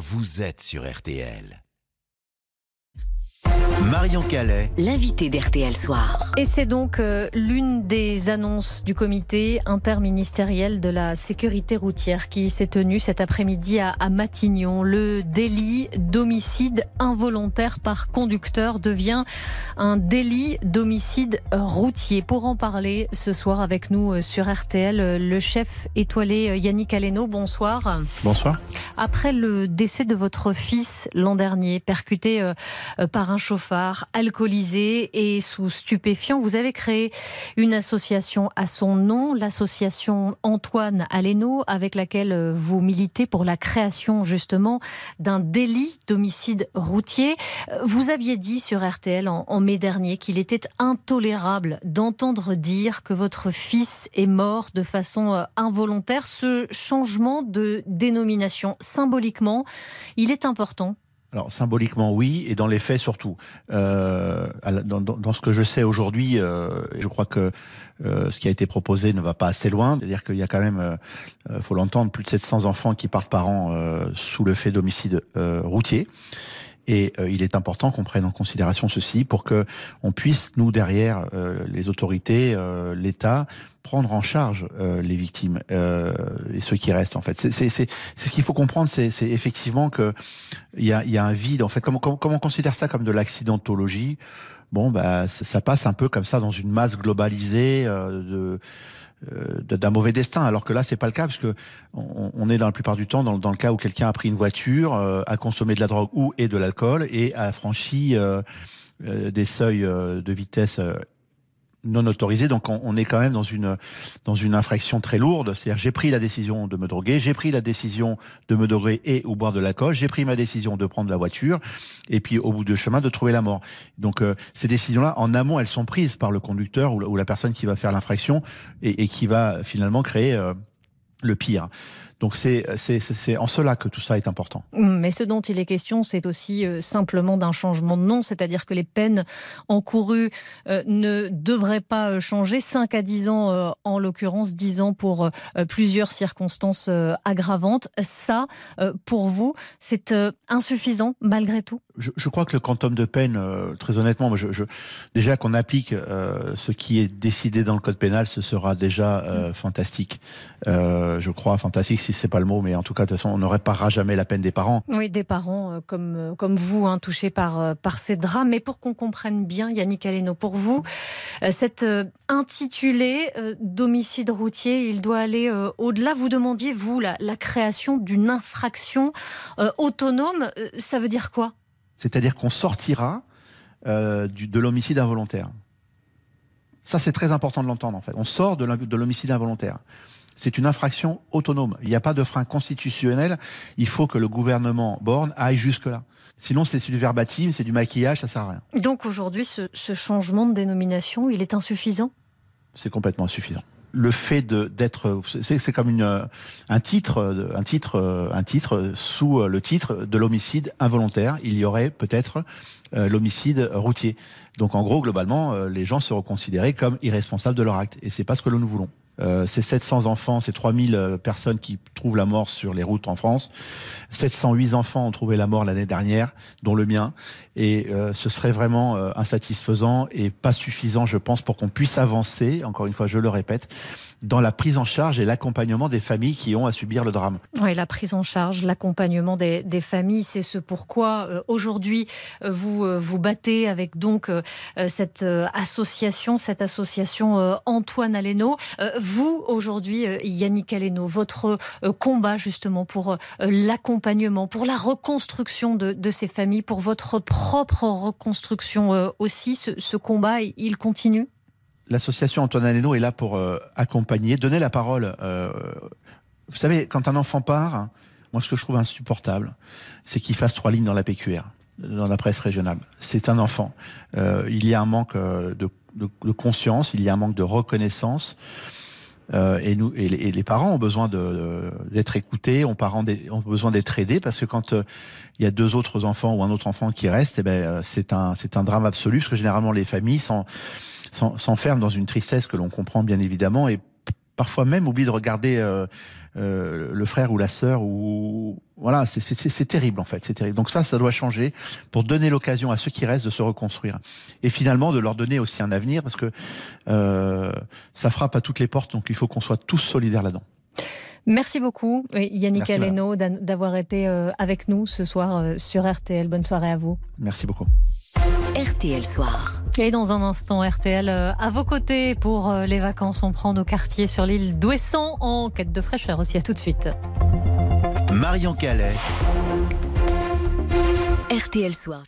vous êtes sur RTL. Marion Calais. L'invité d'RTL Soir. Et c'est donc euh, l'une des annonces du comité interministériel de la sécurité routière qui s'est tenue cet après-midi à, Matignon. Le délit d'homicide involontaire par conducteur devient un délit d'homicide routier. Pour en parler ce soir avec nous euh, sur RTL, euh, le chef étoilé Yannick Aleno, bonsoir. Bonsoir. Après le décès de votre fils l'an dernier, percuté par un chauffeur, alcoolisé et sous stupéfiants. Vous avez créé une association à son nom, l'association Antoine Aleno, avec laquelle euh, vous militez pour la création justement d'un délit d'homicide routier. Euh, vous aviez dit sur RTL en, en mai dernier qu'il était intolérable d'entendre dire que votre fils est mort de façon euh, involontaire. Ce changement de dénomination, symboliquement, il est important alors symboliquement oui, et dans les faits surtout. Euh, dans, dans, ce que je sais aujourd'hui, euh, je crois que euh, ce qui a été proposé ne va pas assez loin. C'est-à-dire qu'il y a quand même, euh, faut l'entendre, plus de 700 enfants qui partent par an euh, sous le fait d'homicide routier. Et euh, il est important qu'on prenne en considération ceci pour que on puisse, nous derrière, euh, les autorités, euh, l'État, prendre en charge les victimes et ceux qui restent. En fait, c'est ce qu'il faut comprendre, c'est effectivement que il y a, y a un vide. En fait, comment, comment, comment on considère ça comme de l'accidentologie? Bon, bah, ça passe un peu comme ça dans une masse globalisée de euh, d'un mauvais destin, alors que là c'est pas le cas parce que on, est dans la plupart du temps dans, le cas où quelqu'un a pris une voiture, euh, a consommé de la drogue ou et de l'alcool et a franchi euh, des seuils de vitesse non autorisé. Donc on, est quand même dans une dans une infraction très lourde. C'est-à-dire j'ai pris la décision de me droguer, j'ai pris la décision de me droguer et ou boire de l'alcool, j'ai pris ma décision de prendre la voiture et puis au bout du chemin de trouver la mort. Donc euh, ces décisions-là en amont elles sont prises par le conducteur ou, la personne qui va faire l'infraction et, qui va finalement créer euh, le pire. Donc c'est en cela que tout ça est important. Mais ce dont il est question, c'est aussi euh, simplement d'un changement de nom, c'est-à-dire que les peines encourues euh, ne devraient pas euh, changer. 5 à 10 ans en l'occurrence, 10 ans pour plusieurs circonstances aggravantes. Ça, pour vous, c'est insuffisant malgré tout? Je, je, crois que le quantum de peine, très honnêtement, je, je, déjà qu'on applique ce qui est décidé dans le code pénal, ce sera déjà fantastique. je crois fantastique c'est pas le mot, mais en tout cas, de toute façon, on ne réparera jamais la peine des parents. Oui, des parents euh, comme, euh, comme vous, hein, touchés par, euh, par ces drames. Mais pour qu'on comprenne bien, Yannick Aleno, pour vous, cet intitulé d'homicide routier, il doit aller au-delà. Vous demandiez, vous, la, la création d'une infraction autonome. ça veut dire quoi? C'est-à-dire qu'on sortira du, de l'homicide involontaire. Ça, c'est très important de l'entendre, en fait. On sort de l'homicide involontaire c'est une infraction autonome. Il n'y a pas de frein constitutionnel. Il faut que le gouvernement Borne aille jusque-là. Sinon, c'est du verbatim, c'est du maquillage, ça sert à rien. Donc aujourd'hui, ce, ce changement de dénomination, il est insuffisant? C'est complètement insuffisant le fait d'être c'est comme une un titre un titre un titre sous le titre de l'homicide involontaire il y aurait peut-être euh, l'homicide routier donc en gros globalement euh, les gens seront considérés comme irresponsables de leur acte et c'est pas ce que nous voulons euh, c'est 700 enfants, c'est 3000 euh, personnes qui trouvent la mort sur les routes en France. 708 enfants ont trouvé la mort l'année dernière, dont le mien. Et euh, ce serait vraiment insatisfaisant et pas suffisant, je pense, pour qu'on puisse avancer, encore une fois, je le répète, dans la prise en charge et l'accompagnement des familles qui ont à subir le drame. Oui, la prise en charge, l'accompagnement des, des, familles, c'est ce pourquoi aujourd'hui vous vous battez avec donc cette association, cette association Antoine Aleno vous, aujourd'hui, euh, Yannick Aleno, votre euh, combat justement pour euh, l'accompagnement, pour la reconstruction de, ces familles, pour votre propre reconstruction aussi, ce, combat, il continue? L'association Antoine Aleno est là pour accompagner, donner la parole. vous savez, quand un enfant part, moi ce que je trouve insupportable, c'est qu'il fasse trois lignes dans la PQR dans la presse régionale. C'est un enfant. il y a un manque de, de, conscience, il y a un manque de reconnaissance. Euh, et nous et les, parents ont besoin d'être écoutés, ont, parents ont besoin d'être aidés parce que quand euh, il y a deux autres enfants ou un autre enfant qui reste, eh ben euh, c'est un c'est un drame absolu parce que généralement les familles s'enferment dans une tristesse que l'on comprend bien évidemment. Et parfois même oublient de regarder euh, euh, le frère ou la sœur ou voilà, c'est terrible en fait, c'est terrible. Donc ça, ça doit changer pour donner l'occasion à ceux qui restent de se reconstruire et finalement de leur donner aussi un avenir parce que euh, ça frappe à toutes les portes. Donc il faut qu'on soit tous solidaires là-dedans. Merci beaucoup, Yannick Aleno, d'avoir été avec nous ce soir sur RTL. Bonne soirée à vous. Merci beaucoup. RTL Soir. Et dans un instant, RTL euh, à vos côtés pour les vacances. On prend nos quartiers sur l'île d'Ouessant en quête de fraîcheur aussi. À tout de suite. Marion Calais. RTL Soir.